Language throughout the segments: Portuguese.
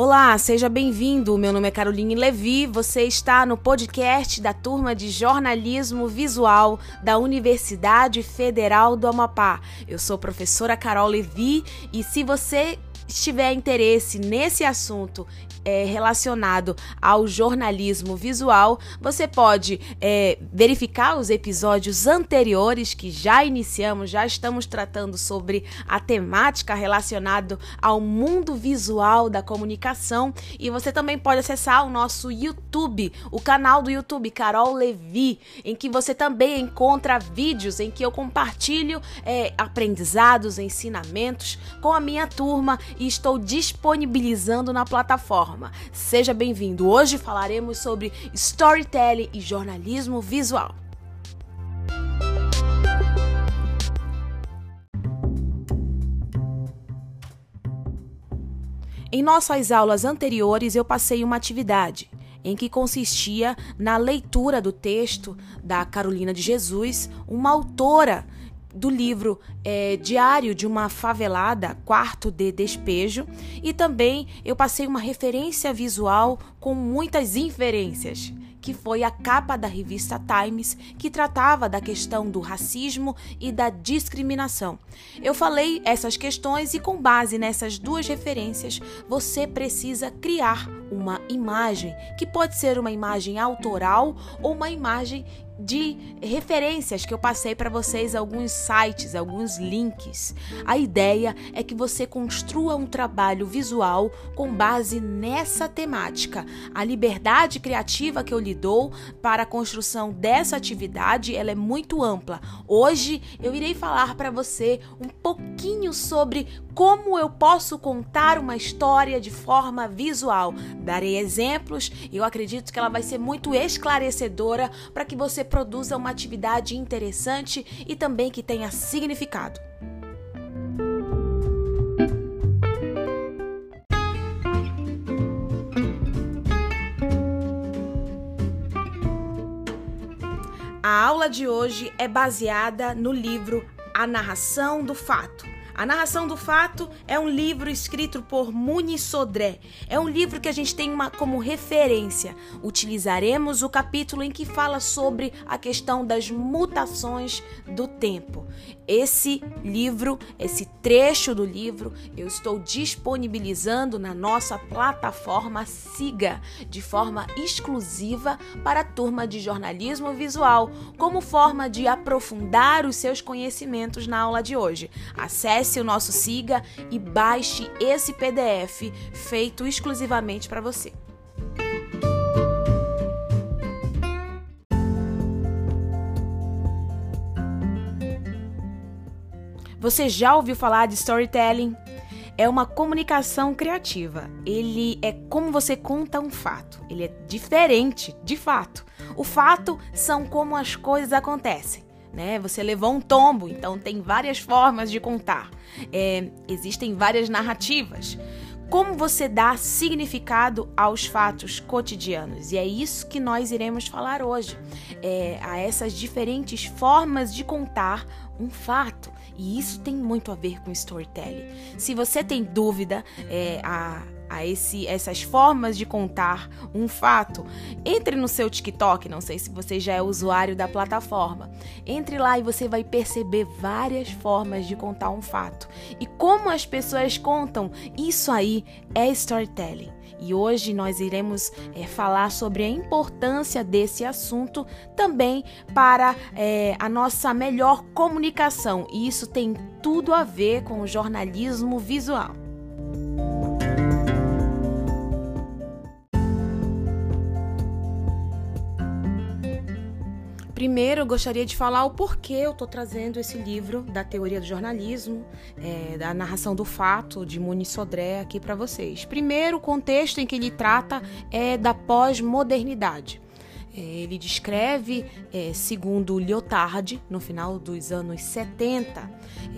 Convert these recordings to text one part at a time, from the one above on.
Olá, seja bem-vindo. Meu nome é Caroline Levi. Você está no podcast da turma de jornalismo visual da Universidade Federal do Amapá. Eu sou professora Carol Levi e se você tiver interesse nesse assunto é, relacionado ao jornalismo visual, você pode é, verificar os episódios anteriores que já iniciamos, já estamos tratando sobre a temática relacionada ao mundo visual da comunicação. E você também pode acessar o nosso YouTube, o canal do YouTube Carol Levi, em que você também encontra vídeos em que eu compartilho é, aprendizados, ensinamentos com a minha turma e estou disponibilizando na plataforma. Seja bem-vindo. Hoje falaremos sobre storytelling e jornalismo visual. Em nossas aulas anteriores, eu passei uma atividade em que consistia na leitura do texto da Carolina de Jesus, uma autora do livro é, Diário de uma Favelada, Quarto de Despejo, e também eu passei uma referência visual com muitas inferências que foi a capa da revista Times, que tratava da questão do racismo e da discriminação. Eu falei essas questões e, com base nessas duas referências, você precisa criar uma imagem, que pode ser uma imagem autoral ou uma imagem de referências que eu passei para vocês alguns sites, alguns links. A ideia é que você construa um trabalho visual com base nessa temática. A liberdade criativa que eu lhe dou para a construção dessa atividade, ela é muito ampla. Hoje eu irei falar para você um pouquinho sobre como eu posso contar uma história de forma visual. Darei exemplos, eu acredito que ela vai ser muito esclarecedora para que você produza uma atividade interessante e também que tenha significado. A aula de hoje é baseada no livro A Narração do Fato a narração do fato é um livro escrito por Muni Sodré. É um livro que a gente tem uma, como referência. Utilizaremos o capítulo em que fala sobre a questão das mutações do tempo. Esse livro, esse trecho do livro, eu estou disponibilizando na nossa plataforma Siga, de forma exclusiva para a turma de jornalismo visual, como forma de aprofundar os seus conhecimentos na aula de hoje. Acesse acesse o nosso Siga e baixe esse PDF feito exclusivamente para você. Você já ouviu falar de storytelling? É uma comunicação criativa. Ele é como você conta um fato. Ele é diferente, de fato. O fato são como as coisas acontecem né? Você levou um tombo, então tem várias formas de contar. É, existem várias narrativas. Como você dá significado aos fatos cotidianos? E é isso que nós iremos falar hoje. É, a essas diferentes formas de contar um fato. E isso tem muito a ver com storytelling. Se você tem dúvida, é, a a esse, essas formas de contar um fato, entre no seu TikTok, não sei se você já é usuário da plataforma. Entre lá e você vai perceber várias formas de contar um fato. E como as pessoas contam, isso aí é storytelling. E hoje nós iremos é, falar sobre a importância desse assunto também para é, a nossa melhor comunicação. E isso tem tudo a ver com o jornalismo visual. Primeiro, eu gostaria de falar o porquê eu estou trazendo esse livro da teoria do jornalismo, é, da narração do fato de Muniz Sodré aqui para vocês. Primeiro, o contexto em que ele trata é da pós-modernidade. É, ele descreve, é, segundo Lyotard, no final dos anos 70,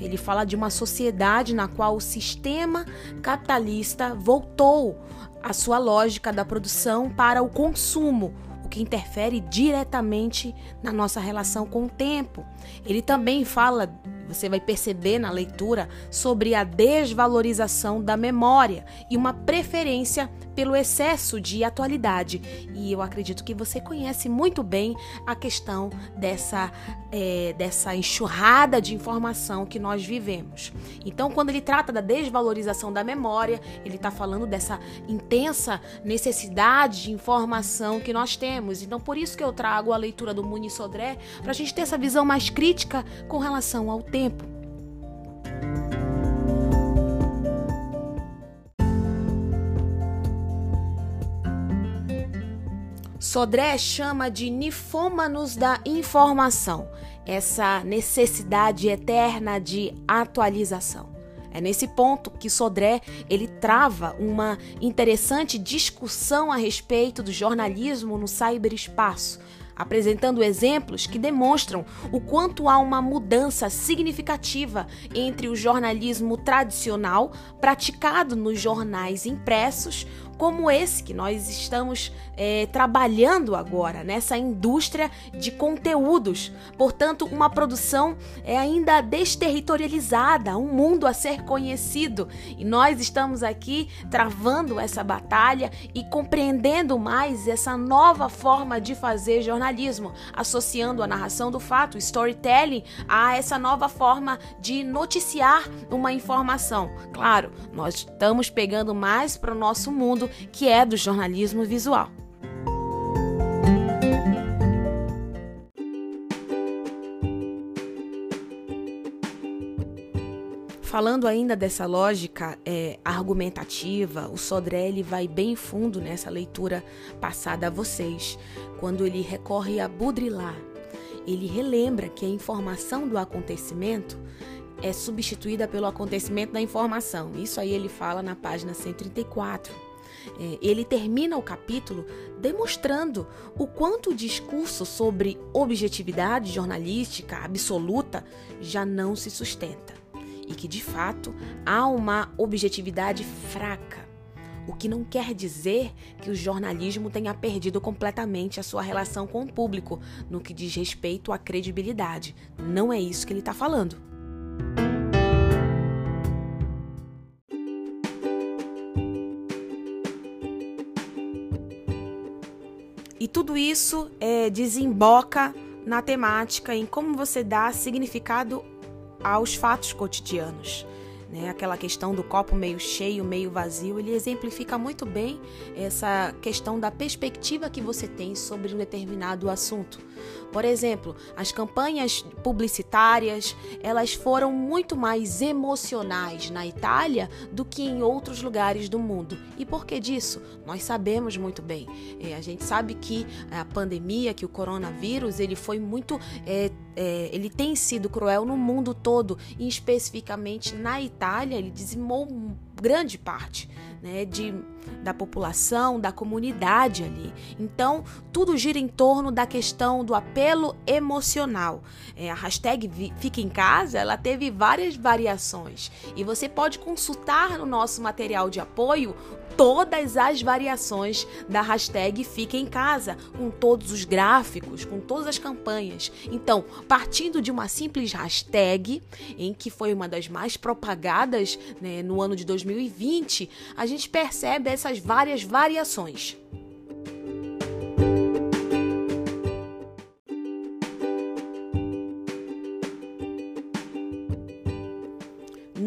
ele fala de uma sociedade na qual o sistema capitalista voltou a sua lógica da produção para o consumo, que interfere diretamente na nossa relação com o tempo. Ele também fala você vai perceber na leitura sobre a desvalorização da memória e uma preferência pelo excesso de atualidade. E eu acredito que você conhece muito bem a questão dessa, é, dessa enxurrada de informação que nós vivemos. Então, quando ele trata da desvalorização da memória, ele está falando dessa intensa necessidade de informação que nós temos. Então, por isso que eu trago a leitura do Muniz Sodré, para a gente ter essa visão mais crítica com relação ao tempo. Sodré chama de nifômanos da informação, essa necessidade eterna de atualização. É nesse ponto que Sodré ele trava uma interessante discussão a respeito do jornalismo no cyberespaço, apresentando exemplos que demonstram o quanto há uma mudança significativa entre o jornalismo tradicional praticado nos jornais impressos, como esse que nós estamos é, trabalhando agora, nessa indústria de conteúdos. Portanto, uma produção é ainda desterritorializada, um mundo a ser conhecido. E nós estamos aqui travando essa batalha e compreendendo mais essa nova forma de fazer jornalismo, associando a narração do fato, storytelling, a essa nova forma de noticiar uma informação. Claro, nós estamos pegando mais para o nosso mundo que é do jornalismo visual. Falando ainda dessa lógica é, argumentativa, o Sodré ele vai bem fundo nessa leitura passada a vocês, quando ele recorre a Baudrillard. Ele relembra que a informação do acontecimento é substituída pelo acontecimento da informação. Isso aí ele fala na página 134. É, ele termina o capítulo demonstrando o quanto o discurso sobre objetividade jornalística absoluta já não se sustenta e que de fato há uma objetividade fraca. O que não quer dizer que o jornalismo tenha perdido completamente a sua relação com o público no que diz respeito à credibilidade. Não é isso que ele está falando. Tudo isso é, desemboca na temática, em como você dá significado aos fatos cotidianos. Né? Aquela questão do copo meio cheio, meio vazio, ele exemplifica muito bem essa questão da perspectiva que você tem sobre um determinado assunto. Por exemplo, as campanhas publicitárias, elas foram muito mais emocionais na Itália do que em outros lugares do mundo. E por que disso? Nós sabemos muito bem. É, a gente sabe que a pandemia, que o coronavírus, ele foi muito, é, é, ele tem sido cruel no mundo todo, e especificamente na Itália, ele dizimou grande parte né, de, da população, da comunidade ali. Então, tudo gira em torno da questão do apelo emocional. É, a hashtag Fica em Casa, ela teve várias variações e você pode consultar no nosso material de apoio todas as variações da hashtag Fica em Casa, com todos os gráficos, com todas as campanhas. Então, partindo de uma simples hashtag, em que foi uma das mais propagadas né, no ano de 2020, a gente percebe essas várias variações.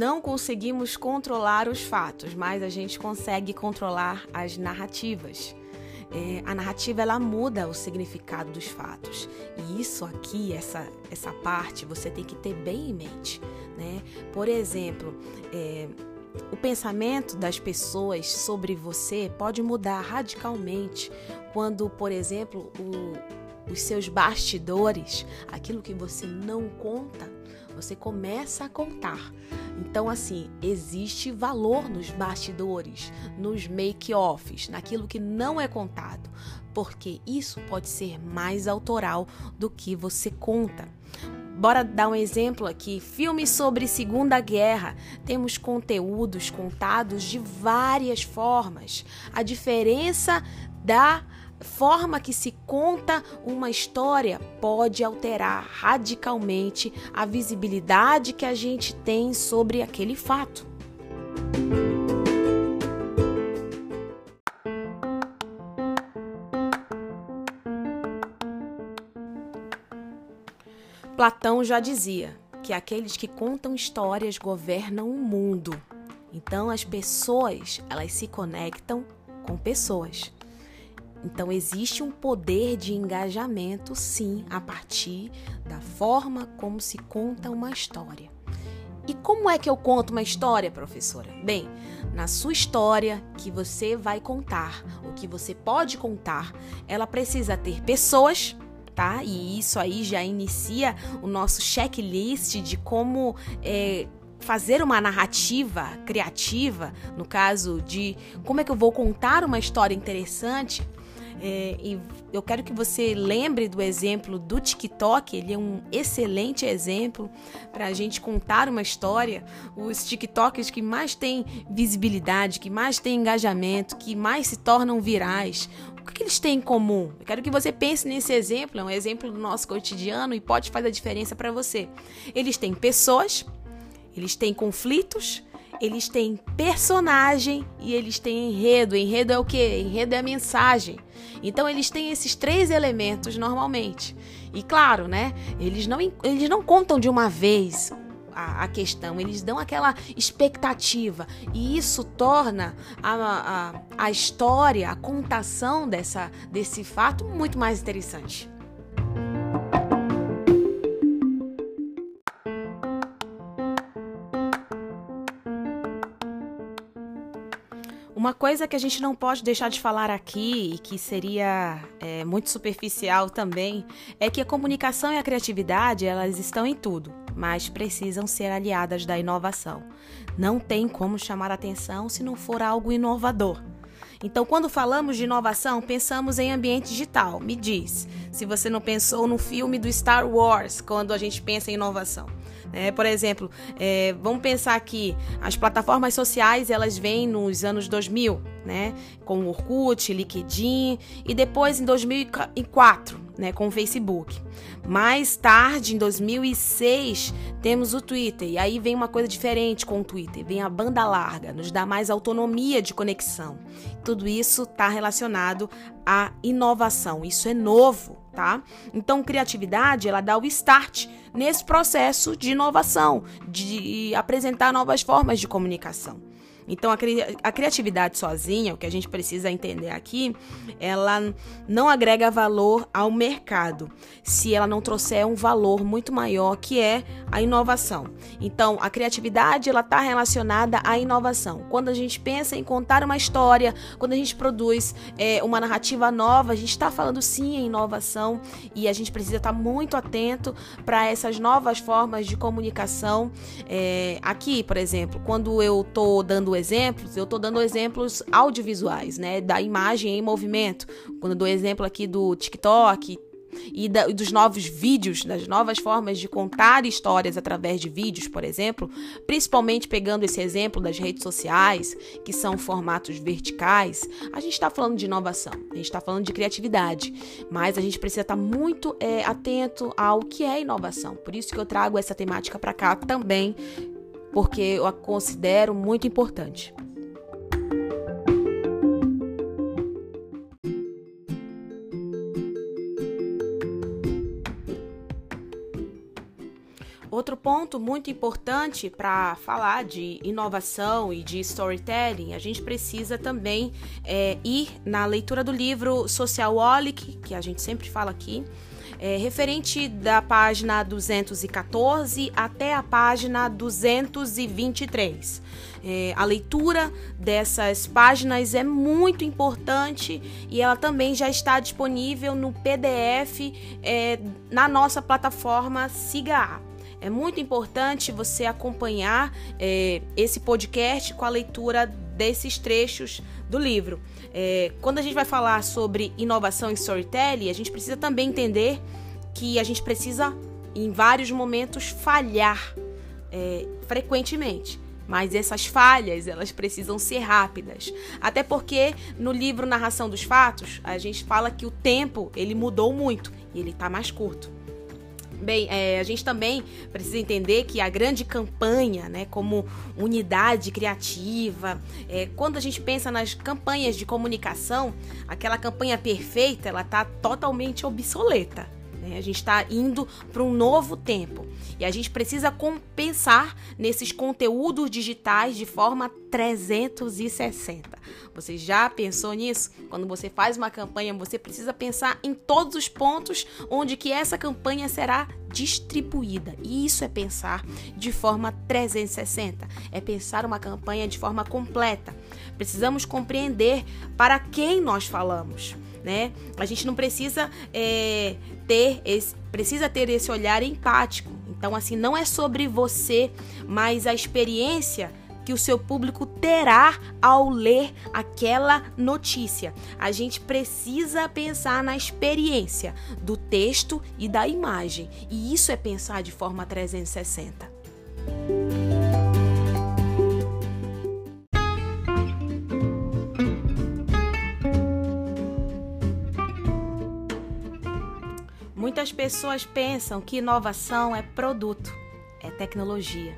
não conseguimos controlar os fatos, mas a gente consegue controlar as narrativas. É, a narrativa ela muda o significado dos fatos e isso aqui, essa, essa parte, você tem que ter bem em mente, né? Por exemplo, é, o pensamento das pessoas sobre você pode mudar radicalmente quando, por exemplo, o, os seus bastidores, aquilo que você não conta, você começa a contar. Então, assim, existe valor nos bastidores, nos make-offs, naquilo que não é contado, porque isso pode ser mais autoral do que você conta. Bora dar um exemplo aqui. Filmes sobre Segunda Guerra. Temos conteúdos contados de várias formas. A diferença da forma que se conta uma história pode alterar radicalmente a visibilidade que a gente tem sobre aquele fato. Platão já dizia que aqueles que contam histórias governam o mundo. Então as pessoas, elas se conectam com pessoas. Então existe um poder de engajamento, sim, a partir da forma como se conta uma história. E como é que eu conto uma história, professora? Bem, na sua história que você vai contar, o que você pode contar, ela precisa ter pessoas, tá? E isso aí já inicia o nosso checklist de como é, fazer uma narrativa criativa, no caso de como é que eu vou contar uma história interessante. É, e eu quero que você lembre do exemplo do TikTok, ele é um excelente exemplo para a gente contar uma história. Os TikToks que mais têm visibilidade, que mais têm engajamento, que mais se tornam virais. O que eles têm em comum? Eu quero que você pense nesse exemplo, é um exemplo do nosso cotidiano e pode fazer a diferença para você. Eles têm pessoas, eles têm conflitos, eles têm personagem e eles têm enredo. Enredo é o que? Enredo é a mensagem. Então eles têm esses três elementos normalmente. E claro, né? Eles não, eles não contam de uma vez a, a, questão, eles dão aquela expectativa. E isso torna a, a, a história, a contação dessa, desse fato muito mais interessante. Uma coisa que a gente não pode deixar de falar aqui e que seria é, muito superficial também é que a comunicação e a criatividade elas estão em tudo, mas precisam ser aliadas da inovação. Não tem como chamar atenção se não for algo inovador. Então, quando falamos de inovação, pensamos em ambiente digital. Me diz, se você não pensou no filme do Star Wars quando a gente pensa em inovação. É, por exemplo, é, vamos pensar que as plataformas sociais elas vêm nos anos 2000, né, com o Orkut, LinkedIn e depois em 2004, né, com o Facebook. Mais tarde, em 2006, temos o Twitter e aí vem uma coisa diferente com o Twitter, vem a banda larga, nos dá mais autonomia de conexão. Tudo isso está relacionado à inovação. Isso é novo tá? Então, criatividade, ela dá o start nesse processo de inovação, de apresentar novas formas de comunicação. Então, a, cri a, criatividade sozinha, o que a gente precisa entender aqui, ela não agrega valor ao mercado se ela não trouxer um valor muito maior que é a inovação. Então, a criatividade ela está relacionada à inovação. Quando a gente pensa em contar uma história, quando a gente produz é, uma narrativa nova, a gente está falando sim em inovação e a gente precisa estar tá muito atento para essas novas formas de comunicação. É, aqui, por exemplo, quando eu estou dando exemplos, eu estou dando exemplos audiovisuais, né? Da imagem em movimento. Quando dou exemplo aqui do TikTok e da, dos novos vídeos, das novas formas de contar histórias através de vídeos, por exemplo, principalmente pegando esse exemplo das redes sociais, que são formatos verticais, a gente está falando de inovação, a gente está falando de criatividade, mas a gente precisa estar tá muito é, atento ao que é inovação. Por isso que eu trago essa temática para cá também, porque eu a considero muito importante. Outro ponto muito importante para falar de inovação e de storytelling, a gente precisa também é, ir na leitura do livro Socialholic, que a gente sempre fala aqui, é, referente da página 214 até a página 223. É, a leitura dessas páginas é muito importante e ela também já está disponível no PDF é, na nossa plataforma Siga É muito importante você acompanhar é, esse podcast com a leitura desses trechos do livro. É, quando a gente vai falar sobre inovação em storytelling, a gente precisa também entender que a gente precisa, em vários momentos, falhar é, frequentemente. mas essas falhas, elas precisam ser rápidas. Até porque no livro Narração dos Fatos, a gente fala que o tempo, ele mudou muito e ele está mais curto. Bem, é, a gente também precisa entender que a grande campanha, né, como unidade criativa, é, quando a gente pensa nas campanhas de comunicação, aquela campanha perfeita, ela está totalmente obsoleta. Né? A gente está indo para um novo tempo e a gente precisa compensar nesses conteúdos digitais de forma 360. Você já pensou nisso? Quando você faz uma campanha, você precisa pensar em todos os pontos onde que essa campanha será distribuída. E isso é pensar de forma 360, é pensar uma campanha de forma completa. Precisamos compreender para quem nós falamos né? A gente não precisa é, ter esse, precisa ter esse olhar empático. Então, assim, não é sobre você, mas a experiência que o seu público terá ao ler aquela notícia. A gente precisa pensar na experiência do texto e da imagem, e isso é pensar de forma 360. Muitas pessoas pensam que inovação é produto, é tecnologia.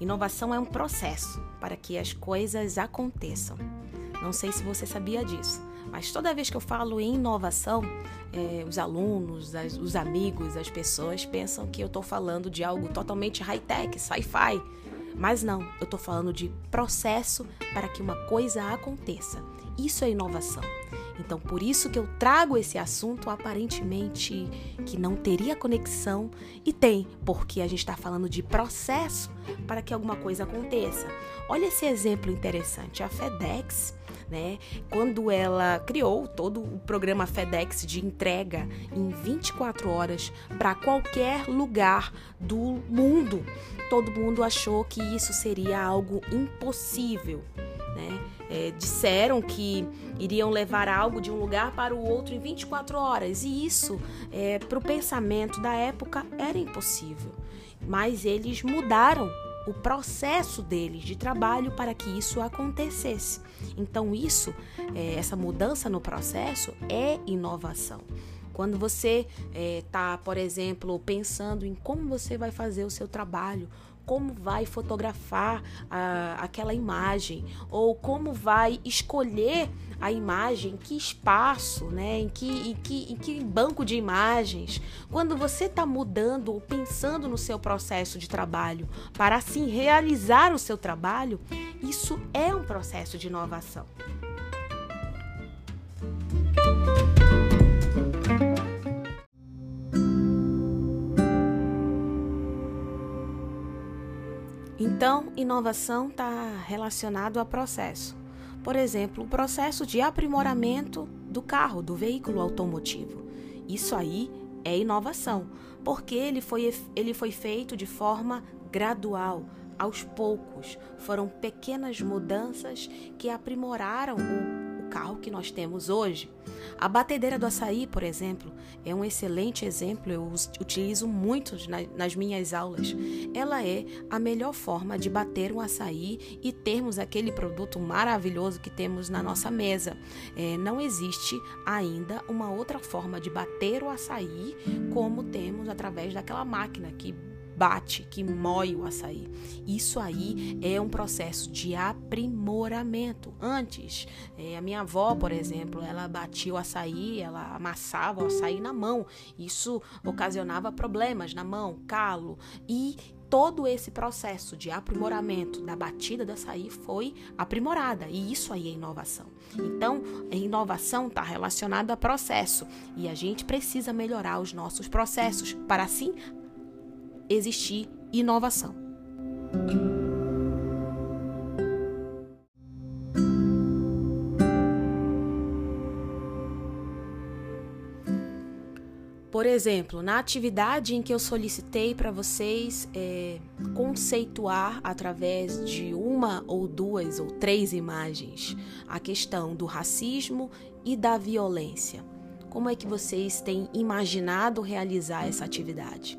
Inovação é um processo para que as coisas aconteçam. Não sei se você sabia disso, mas toda vez que eu falo em inovação, é, os alunos, as, os amigos, as pessoas pensam que eu estou falando de algo totalmente high-tech, sci-fi. Mas não, eu estou falando de processo para que uma coisa aconteça. Isso é inovação. Então, por isso que eu trago esse assunto aparentemente que não teria conexão e tem, porque a gente está falando de processo para que alguma coisa aconteça. Olha esse exemplo interessante. A FedEx, né, quando ela criou todo o programa FedEx de entrega em 24 horas para qualquer lugar do mundo, todo mundo achou que isso seria algo impossível. Né? É, disseram que iriam levar algo de um lugar para o outro em 24 horas, e isso, é, para o pensamento da época, era impossível. Mas eles mudaram o processo deles de trabalho para que isso acontecesse. Então, isso, é, essa mudança no processo é inovação. Quando você está, é, por exemplo, pensando em como você vai fazer o seu trabalho, como vai fotografar a, aquela imagem ou como vai escolher a imagem, que espaço, né? em, que, em, que, em que banco de imagens. Quando você está mudando ou pensando no seu processo de trabalho para assim realizar o seu trabalho, isso é um processo de inovação. Então, inovação está relacionado a processo. Por exemplo, o processo de aprimoramento do carro, do veículo automotivo. Isso aí é inovação, porque ele foi, ele foi feito de forma gradual, aos poucos. Foram pequenas mudanças que aprimoraram o carro que nós temos hoje. A batedeira do açaí, por exemplo, é um excelente exemplo, eu utilizo muito nas minhas aulas. Ela é a melhor forma de bater um açaí e termos aquele produto maravilhoso que temos na nossa mesa. É, não existe ainda uma outra forma de bater o açaí como temos através daquela máquina que bate, que moe o açaí. Isso aí é um processo de aprimoramento. Antes, é, a minha avó, por exemplo, ela batia o açaí, ela amassava o açaí na mão. Isso ocasionava problemas na mão, calo e todo esse processo de aprimoramento da batida do açaí foi aprimorada e isso aí é inovação. Então, a inovação está relacionada a processo e a gente precisa melhorar os nossos processos para assim existir inovação. Por exemplo, na atividade em que eu solicitei para vocês é, conceituar através de uma ou duas ou três imagens a questão do racismo e da violência. Como é que vocês têm imaginado realizar essa atividade?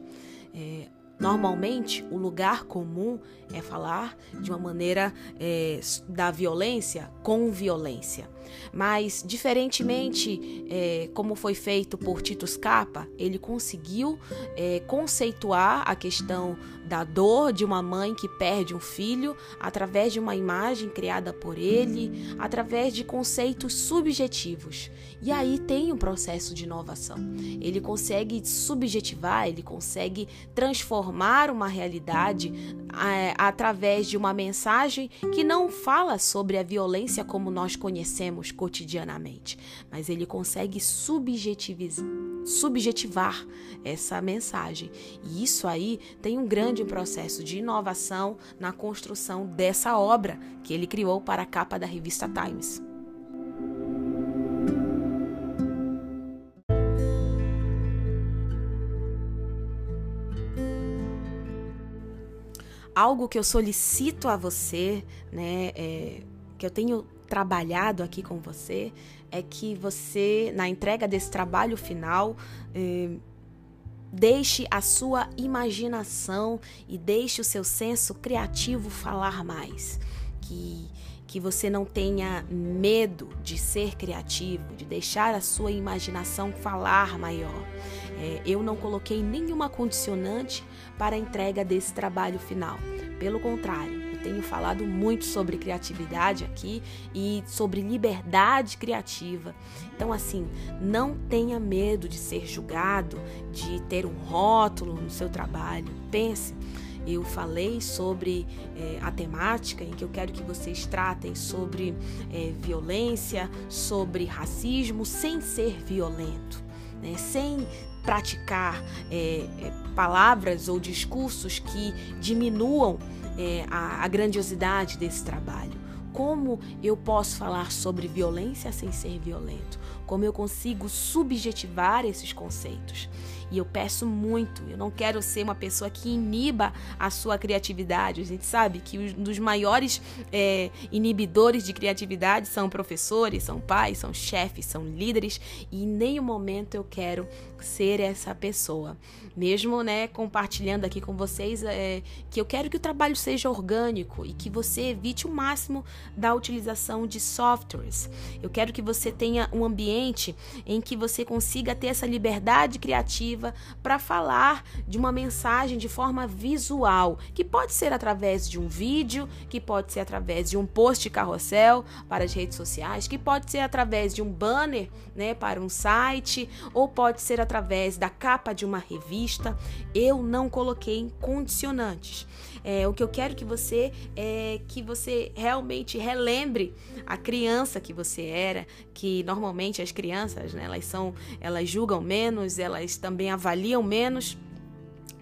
É, Normalmente, o lugar comum é falar de uma maneira é, da violência com violência. Mas, diferentemente, é, como foi feito por Titus Capa, ele conseguiu é, conceituar a questão da dor de uma mãe que perde um filho através de uma imagem criada por ele, através de conceitos subjetivos. E aí tem um processo de inovação. Ele consegue subjetivar, ele consegue transformar uma realidade é, através de uma mensagem que não fala sobre a violência como nós conhecemos cotidianamente, mas ele consegue subjetivar essa mensagem. E isso aí tem um grande processo de inovação na construção dessa obra que ele criou para a capa da revista Times. algo que eu solicito a você, né, é, que eu tenho trabalhado aqui com você, é que você, na entrega desse trabalho final, é, deixe a sua imaginação e deixe o seu senso criativo falar mais. Que, que você não tenha medo de ser criativo, de deixar a sua imaginação falar maior. É, eu não coloquei nenhuma condicionante para a entrega desse trabalho final. Pelo contrário, tenho falado muito sobre criatividade aqui e sobre liberdade criativa. Então, assim, não tenha medo de ser julgado, de ter um rótulo no seu trabalho. Pense. Eu falei sobre é, a temática em que eu quero que vocês tratem sobre é, violência, sobre racismo, sem ser violento, né? sem praticar é, palavras ou discursos que diminuam é, a, a grandiosidade desse trabalho. Como eu posso falar sobre violência sem ser violento? Como eu consigo subjetivar esses conceitos? E eu peço muito, eu não quero ser uma pessoa que iniba a sua criatividade. A gente sabe que um dos maiores é, inibidores de criatividade são professores, são pais, são chefes, são líderes, e em nenhum momento eu quero ser essa pessoa. Mesmo né, compartilhando aqui com vocês é, que eu quero que o trabalho seja orgânico e que você evite o máximo da utilização de softwares. Eu quero que você tenha um ambiente em que você consiga ter essa liberdade criativa para falar de uma mensagem de forma visual, que pode ser através de um vídeo, que pode ser através de um post carrossel para as redes sociais, que pode ser através de um banner, né, para um site, ou pode ser através da capa de uma revista. Eu não coloquei condicionantes. É, o que eu quero que você é que você realmente relembre a criança que você era, que normalmente as crianças, né, elas são, elas julgam menos, elas também avaliam menos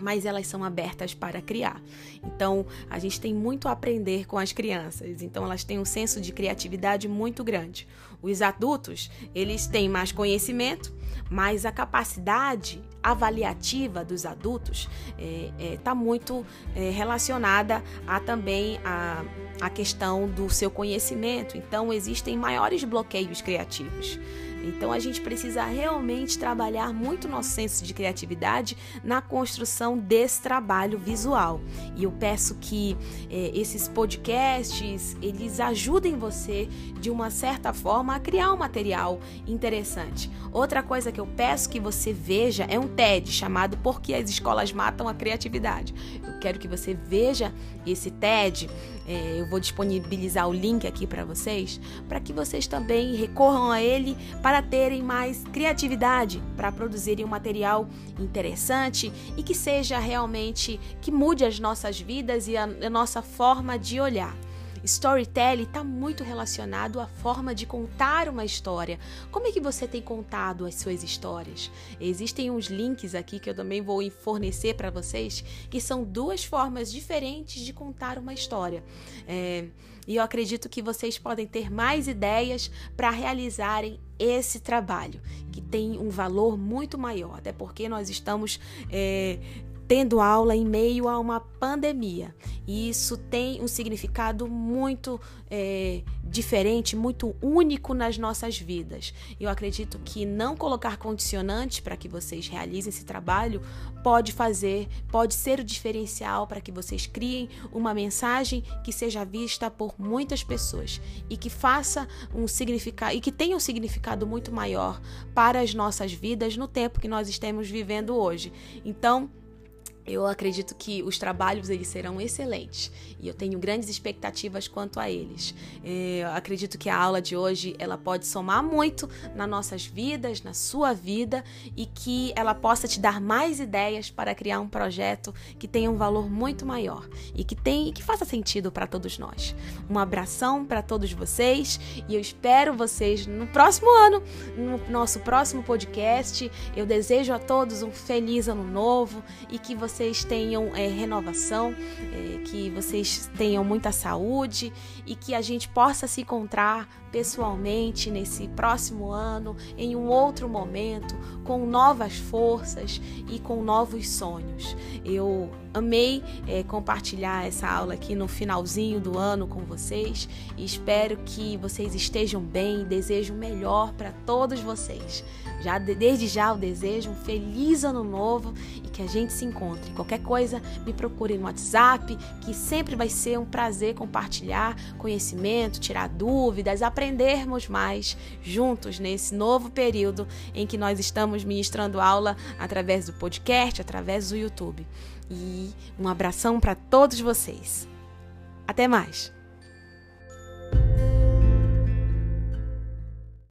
mas elas são abertas para criar. Então, a gente tem muito a aprender com as crianças. Então, elas têm um senso de criatividade muito grande. Os adultos, eles têm mais conhecimento, mas a capacidade avaliativa dos adultos está é, é, tá muito é, relacionada a também a, a questão do seu conhecimento. Então, existem maiores bloqueios criativos. Então a gente precisa realmente trabalhar muito nosso senso de criatividade na construção desse trabalho visual. E eu peço que é, esses podcasts eles ajudem você de uma certa forma a criar um material interessante. Outra coisa que eu peço que você veja é um TED chamado Por que as escolas matam a criatividade. Eu quero que você veja esse TED. É, eu vou disponibilizar o link aqui para vocês, para que vocês também recorram a ele para terem mais criatividade, para produzirem um material interessante e que seja realmente que mude as nossas vidas e a, a nossa forma de olhar. Storytelling está muito relacionado à forma de contar uma história. Como é que você tem contado as suas histórias? Existem uns links aqui que eu também vou fornecer para vocês, que são duas formas diferentes de contar uma história. É, e eu acredito que vocês podem ter mais ideias para realizarem esse trabalho, que tem um valor muito maior, até porque nós estamos. É, tendo aula em meio a uma pandemia. E isso tem um significado muito é, diferente, muito único nas nossas vidas. Eu acredito que não colocar condicionantes para que vocês realizem esse trabalho pode fazer, pode ser o diferencial para que vocês criem uma mensagem que seja vista por muitas pessoas e que faça um significado e que tenha um significado muito maior para as nossas vidas no tempo que nós estamos vivendo hoje. Então, eu acredito que os trabalhos eles serão excelentes e eu tenho grandes expectativas quanto a eles. É, eu acredito que a aula de hoje ela pode somar muito nas nossas vidas, na sua vida e que ela possa te dar mais ideias para criar um projeto que tenha um valor muito maior e que tenha que faça sentido para todos nós. Um abração para todos vocês e eu espero vocês no próximo ano, no nosso próximo podcast. Eu desejo a todos um feliz ano novo e que vocês vocês tenham é, renovação, é, que vocês tenham muita saúde e que a gente possa se encontrar pessoalmente nesse próximo ano, em um outro momento, com novas forças e com novos sonhos. Eu amei é, compartilhar essa aula aqui no finalzinho do ano com vocês e espero que vocês estejam bem. Desejo o melhor para todos vocês. Já desde já eu desejo um feliz ano novo e que a gente se encontre. Qualquer coisa, me procure no WhatsApp, que sempre vai ser um prazer compartilhar conhecimento, tirar dúvidas, aprendermos mais juntos nesse novo período em que nós estamos ministrando aula através do podcast, através do YouTube. E um abração para todos vocês. Até mais!